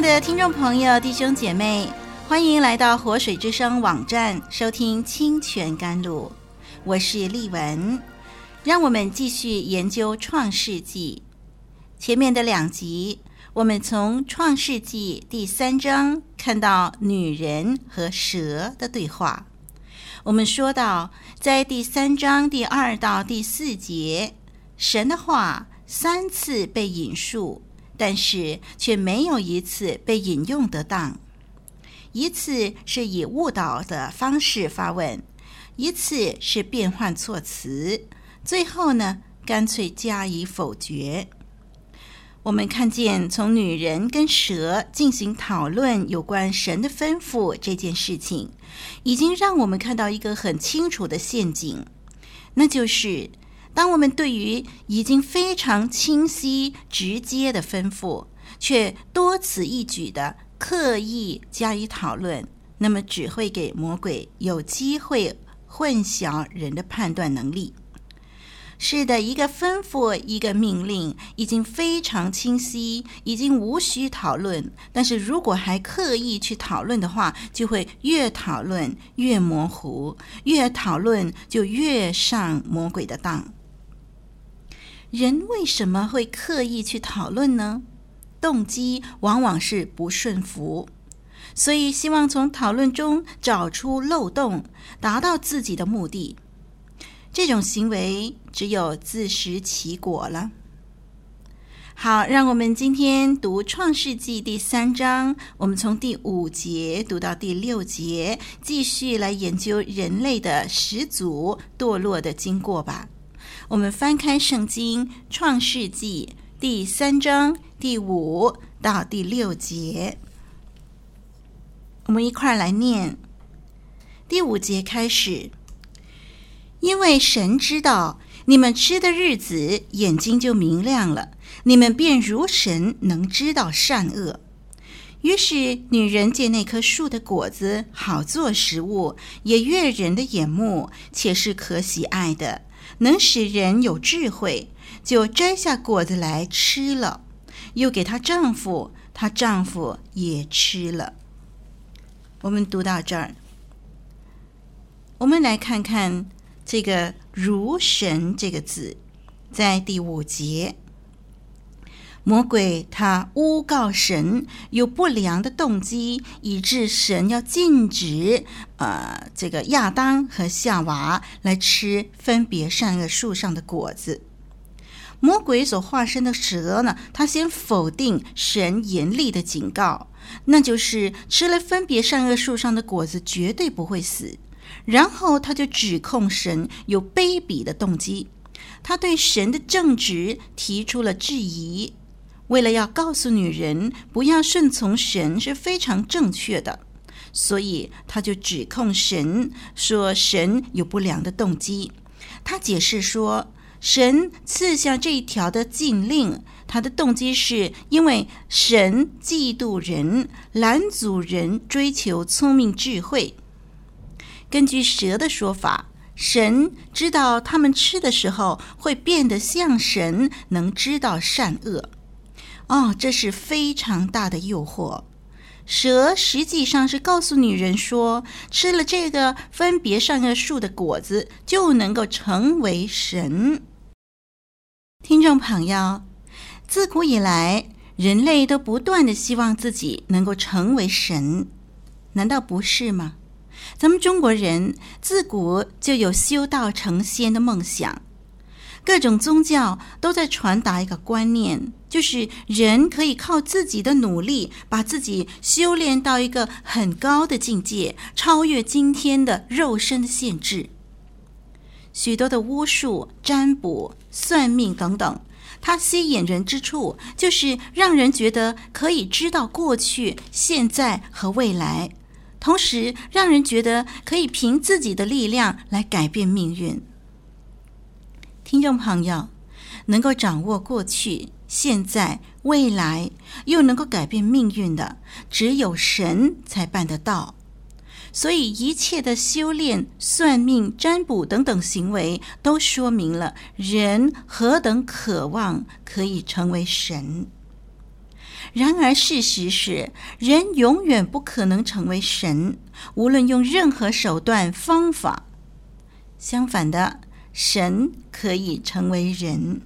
的听众朋友、弟兄姐妹，欢迎来到活水之声网站收听清泉甘露。我是丽文，让我们继续研究创世纪。前面的两集，我们从创世纪第三章看到女人和蛇的对话。我们说到，在第三章第二到第四节，神的话三次被引述。但是却没有一次被引用得当，一次是以误导的方式发问，一次是变换措辞，最后呢，干脆加以否决。我们看见从女人跟蛇进行讨论有关神的吩咐这件事情，已经让我们看到一个很清楚的陷阱，那就是。当我们对于已经非常清晰、直接的吩咐，却多此一举的刻意加以讨论，那么只会给魔鬼有机会混淆人的判断能力。是的，一个吩咐、一个命令已经非常清晰，已经无需讨论。但是如果还刻意去讨论的话，就会越讨论越模糊，越讨论就越上魔鬼的当。人为什么会刻意去讨论呢？动机往往是不顺服，所以希望从讨论中找出漏洞，达到自己的目的。这种行为只有自食其果了。好，让我们今天读《创世纪》第三章，我们从第五节读到第六节，继续来研究人类的始祖堕落的经过吧。我们翻开圣经《创世纪》第三章第五到第六节，我们一块来念。第五节开始，因为神知道你们吃的日子，眼睛就明亮了，你们便如神，能知道善恶。于是女人见那棵树的果子好做食物，也悦人的眼目，且是可喜爱的。能使人有智慧，就摘下果子来吃了，又给她丈夫，她丈夫也吃了。我们读到这儿，我们来看看这个“如神”这个字，在第五节。魔鬼他诬告神有不良的动机，以致神要禁止呃这个亚当和夏娃来吃分别善恶树上的果子。魔鬼所化身的蛇呢，他先否定神严厉的警告，那就是吃了分别善恶树上的果子绝对不会死。然后他就指控神有卑鄙的动机，他对神的正直提出了质疑。为了要告诉女人不要顺从神是非常正确的，所以他就指控神说神有不良的动机。他解释说，神赐下这一条的禁令，他的动机是因为神嫉妒人，拦阻人追求聪明智慧。根据蛇的说法，神知道他们吃的时候会变得像神，能知道善恶。哦，这是非常大的诱惑。蛇实际上是告诉女人说，吃了这个分别善恶树的果子，就能够成为神。听众朋友，自古以来，人类都不断的希望自己能够成为神，难道不是吗？咱们中国人自古就有修道成仙的梦想。各种宗教都在传达一个观念，就是人可以靠自己的努力，把自己修炼到一个很高的境界，超越今天的肉身的限制。许多的巫术、占卜、算命等等，它吸引人之处，就是让人觉得可以知道过去、现在和未来，同时让人觉得可以凭自己的力量来改变命运。听众朋友，能够掌握过去、现在、未来，又能够改变命运的，只有神才办得到。所以，一切的修炼、算命、占卜等等行为，都说明了人何等渴望可以成为神。然而，事实是，人永远不可能成为神，无论用任何手段方法。相反的。神可以成为人，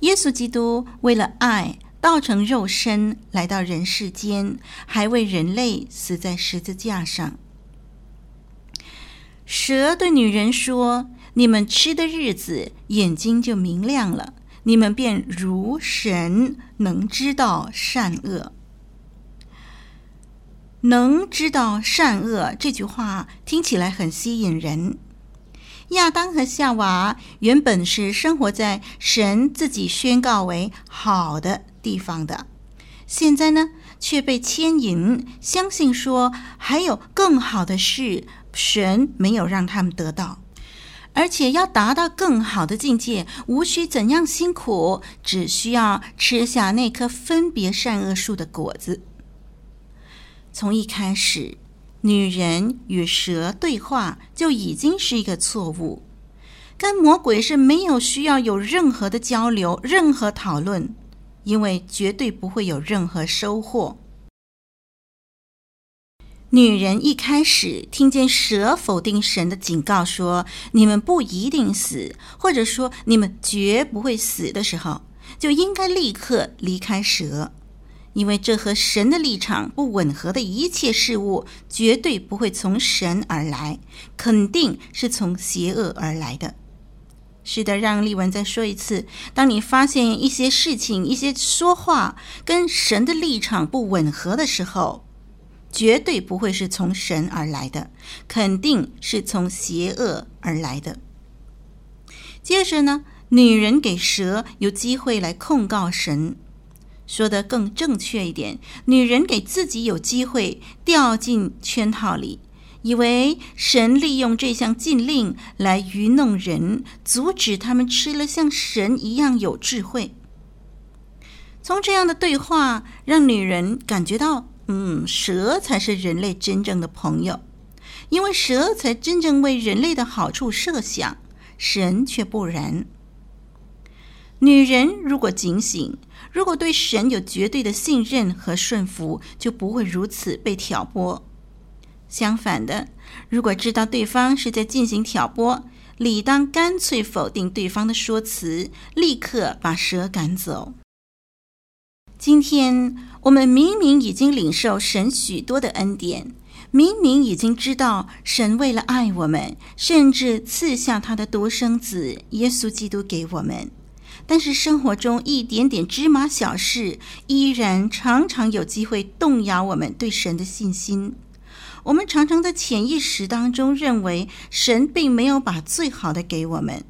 耶稣基督为了爱，道成肉身来到人世间，还为人类死在十字架上。蛇对女人说：“你们吃的日子，眼睛就明亮了，你们便如神，能知道善恶。”能知道善恶这句话听起来很吸引人。亚当和夏娃原本是生活在神自己宣告为好的地方的，现在呢，却被牵引，相信说还有更好的事，神没有让他们得到，而且要达到更好的境界，无需怎样辛苦，只需要吃下那棵分别善恶树的果子。从一开始。女人与蛇对话就已经是一个错误，跟魔鬼是没有需要有任何的交流、任何讨论，因为绝对不会有任何收获。女人一开始听见蛇否定神的警告，说“你们不一定死”，或者说“你们绝不会死”的时候，就应该立刻离开蛇。因为这和神的立场不吻合的一切事物，绝对不会从神而来，肯定是从邪恶而来的。是的，让丽文再说一次：当你发现一些事情、一些说话跟神的立场不吻合的时候，绝对不会是从神而来的，肯定是从邪恶而来的。接着呢，女人给蛇有机会来控告神。说得更正确一点，女人给自己有机会掉进圈套里，以为神利用这项禁令来愚弄人，阻止他们吃了像神一样有智慧。从这样的对话，让女人感觉到，嗯，蛇才是人类真正的朋友，因为蛇才真正为人类的好处设想，神却不然。女人如果警醒，如果对神有绝对的信任和顺服，就不会如此被挑拨。相反的，如果知道对方是在进行挑拨，理当干脆否定对方的说辞，立刻把蛇赶走。今天我们明明已经领受神许多的恩典，明明已经知道神为了爱我们，甚至赐下他的独生子耶稣基督给我们。但是生活中一点点芝麻小事，依然常常有机会动摇我们对神的信心。我们常常在潜意识当中认为神并没有把最好的给我们，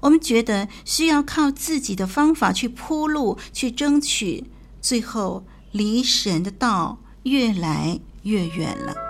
我们觉得需要靠自己的方法去铺路、去争取，最后离神的道越来越远了。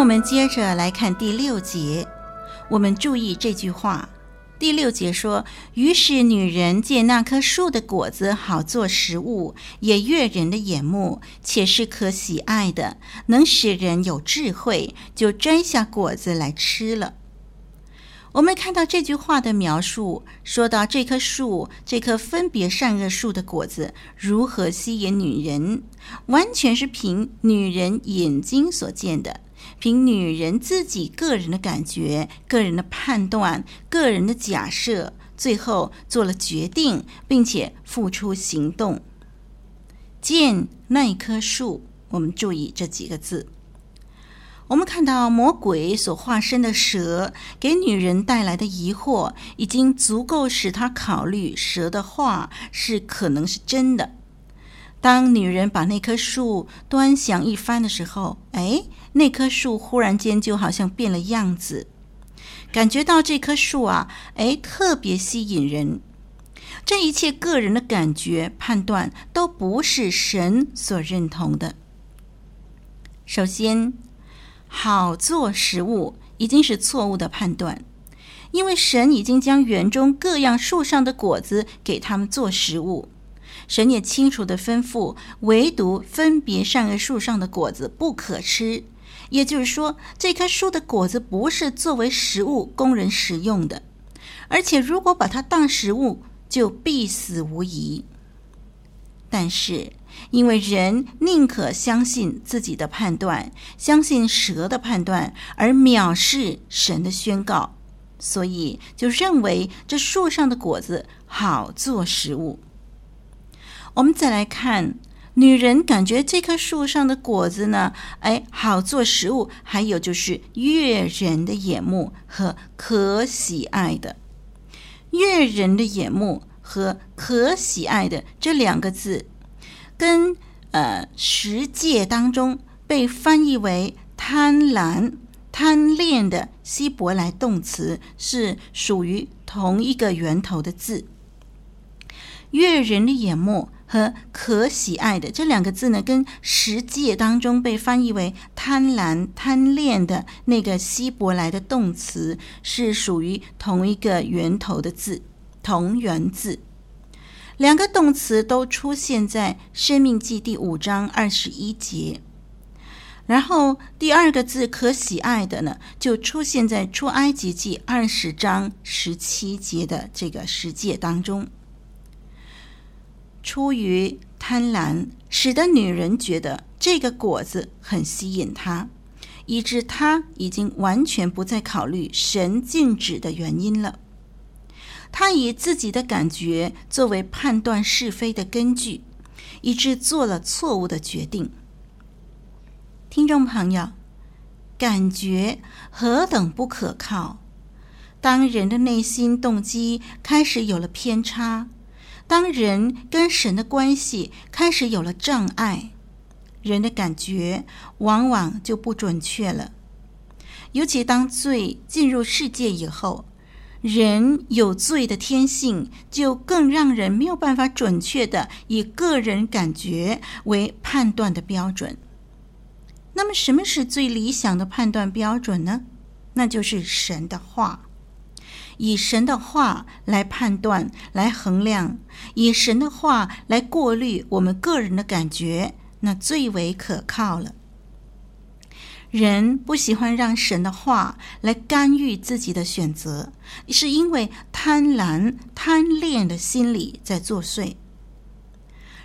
我们接着来看第六节。我们注意这句话：第六节说，于是女人见那棵树的果子好做食物，也悦人的眼目，且是可喜爱的，能使人有智慧，就摘下果子来吃了。我们看到这句话的描述，说到这棵树，这棵分别善恶树的果子如何吸引女人，完全是凭女人眼睛所见的。凭女人自己个人的感觉、个人的判断、个人的假设，最后做了决定，并且付出行动。见那一棵树，我们注意这几个字。我们看到魔鬼所化身的蛇给女人带来的疑惑，已经足够使她考虑蛇的话是可能是真的。当女人把那棵树端详一番的时候，哎，那棵树忽然间就好像变了样子，感觉到这棵树啊，哎，特别吸引人。这一切个人的感觉判断都不是神所认同的。首先，好做食物已经是错误的判断，因为神已经将园中各样树上的果子给他们做食物。神也清楚地吩咐，唯独分别善恶树上的果子不可吃。也就是说，这棵树的果子不是作为食物供人食用的，而且如果把它当食物，就必死无疑。但是，因为人宁可相信自己的判断，相信蛇的判断，而藐视神的宣告，所以就认为这树上的果子好做食物。我们再来看，女人感觉这棵树上的果子呢，哎，好做食物，还有就是悦人的眼目和可喜爱的。悦人的眼目和可喜爱的这两个字，跟呃十诫当中被翻译为贪婪、贪恋的希伯来动词是属于同一个源头的字。悦人的眼目。和可喜爱的这两个字呢，跟十诫当中被翻译为贪婪、贪恋的那个希伯来的动词是属于同一个源头的字，同源字。两个动词都出现在《生命记》第五章二十一节，然后第二个字可喜爱的呢，就出现在《出埃及记》二十章十七节的这个十诫当中。出于贪婪，使得女人觉得这个果子很吸引她，以致她已经完全不再考虑神禁止的原因了。她以自己的感觉作为判断是非的根据，以致做了错误的决定。听众朋友，感觉何等不可靠！当人的内心动机开始有了偏差。当人跟神的关系开始有了障碍，人的感觉往往就不准确了。尤其当罪进入世界以后，人有罪的天性，就更让人没有办法准确地以个人感觉为判断的标准。那么，什么是最理想的判断标准呢？那就是神的话。以神的话来判断、来衡量，以神的话来过滤我们个人的感觉，那最为可靠了。人不喜欢让神的话来干预自己的选择，是因为贪婪、贪恋的心理在作祟。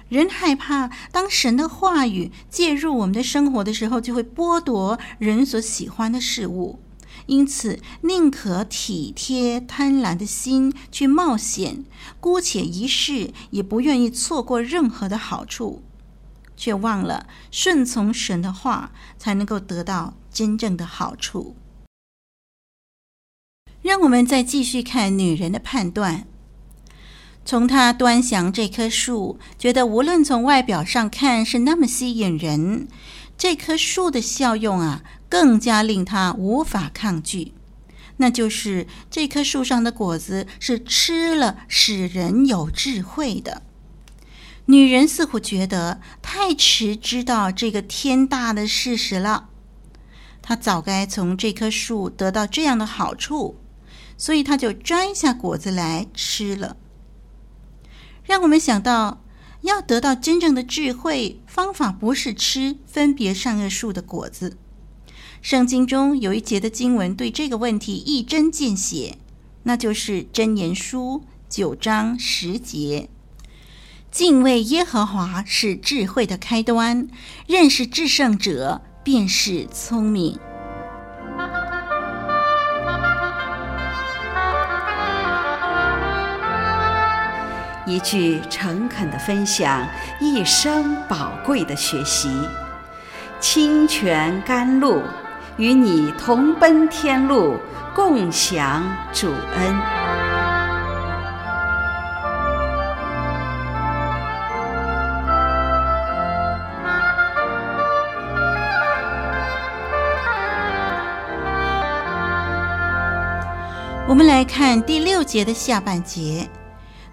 人害怕当神的话语介入我们的生活的时候，就会剥夺人所喜欢的事物。因此宁可体贴贪婪的心去冒险，姑且一试，也不愿意错过任何的好处，却忘了顺从神的话，才能够得到真正的好处。让我们再继续看女人的判断。从她端详这棵树，觉得无论从外表上看是那么吸引人，这棵树的效用啊，更加令她无法抗拒。那就是这棵树上的果子是吃了使人有智慧的。女人似乎觉得太迟知道这个天大的事实了，她早该从这棵树得到这样的好处，所以她就摘下果子来吃了。让我们想到，要得到真正的智慧，方法不是吃分别善恶树的果子。圣经中有一节的经文对这个问题一针见血，那就是《箴言书》九章十节：“敬畏耶和华是智慧的开端，认识至圣者便是聪明。”一句诚恳的分享，一生宝贵的学习。清泉甘露，与你同奔天路，共享主恩。我们来看第六节的下半节。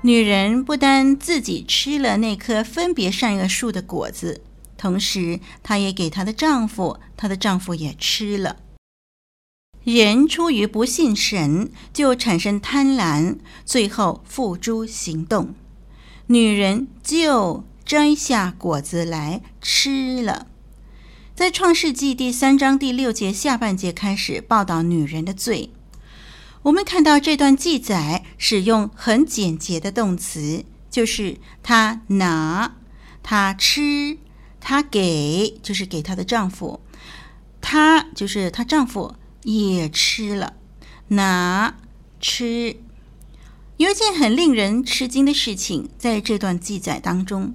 女人不单自己吃了那棵分别善恶树的果子，同时她也给她的丈夫，她的丈夫也吃了。人出于不信神，就产生贪婪，最后付诸行动。女人就摘下果子来吃了。在创世纪第三章第六节下半节开始报道女人的罪。我们看到这段记载使用很简洁的动词，就是她拿、她吃、她给，就是给她的丈夫，她就是她丈夫也吃了，拿、吃。有一件很令人吃惊的事情，在这段记载当中，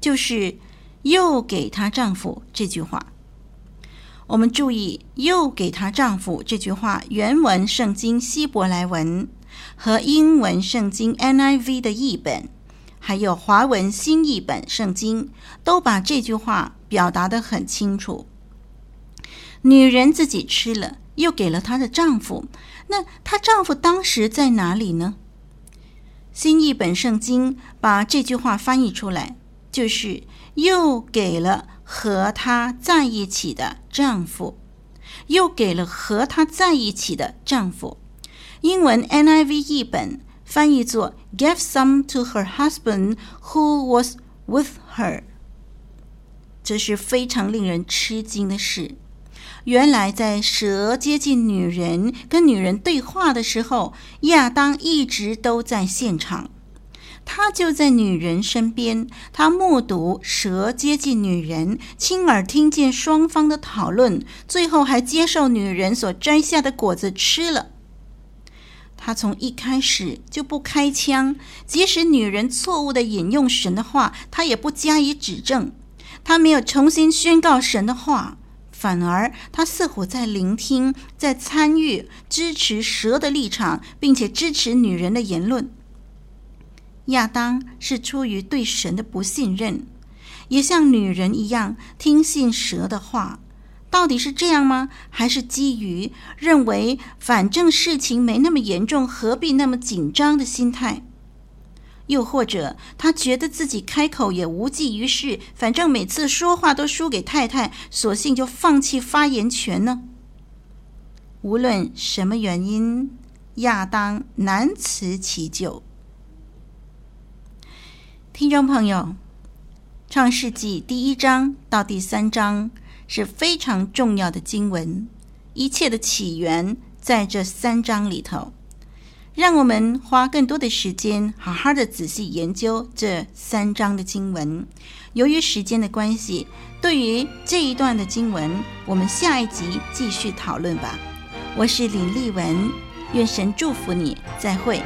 就是又给她丈夫这句话。我们注意，又给她丈夫这句话，原文圣经希伯来文和英文圣经 NIV 的译本，还有华文新译本圣经，都把这句话表达得很清楚。女人自己吃了，又给了她的丈夫，那她丈夫当时在哪里呢？新译本圣经把这句话翻译出来，就是又给了。和她在一起的丈夫，又给了和她在一起的丈夫。英文 NIV 译本翻译作 “gave some to her husband who was with her”。这是非常令人吃惊的事。原来，在蛇接近女人、跟女人对话的时候，亚当一直都在现场。他就在女人身边，他目睹蛇接近女人，亲耳听见双方的讨论，最后还接受女人所摘下的果子吃了。他从一开始就不开枪，即使女人错误地引用神的话，他也不加以指正。他没有重新宣告神的话，反而他似乎在聆听，在参与，支持蛇的立场，并且支持女人的言论。亚当是出于对神的不信任，也像女人一样听信蛇的话。到底是这样吗？还是基于认为反正事情没那么严重，何必那么紧张的心态？又或者他觉得自己开口也无济于事，反正每次说话都输给太太，索性就放弃发言权呢？无论什么原因，亚当难辞其咎。听众朋友，《创世纪》第一章到第三章是非常重要的经文，一切的起源在这三章里头。让我们花更多的时间，好好的仔细研究这三章的经文。由于时间的关系，对于这一段的经文，我们下一集继续讨论吧。我是林丽文，愿神祝福你，再会。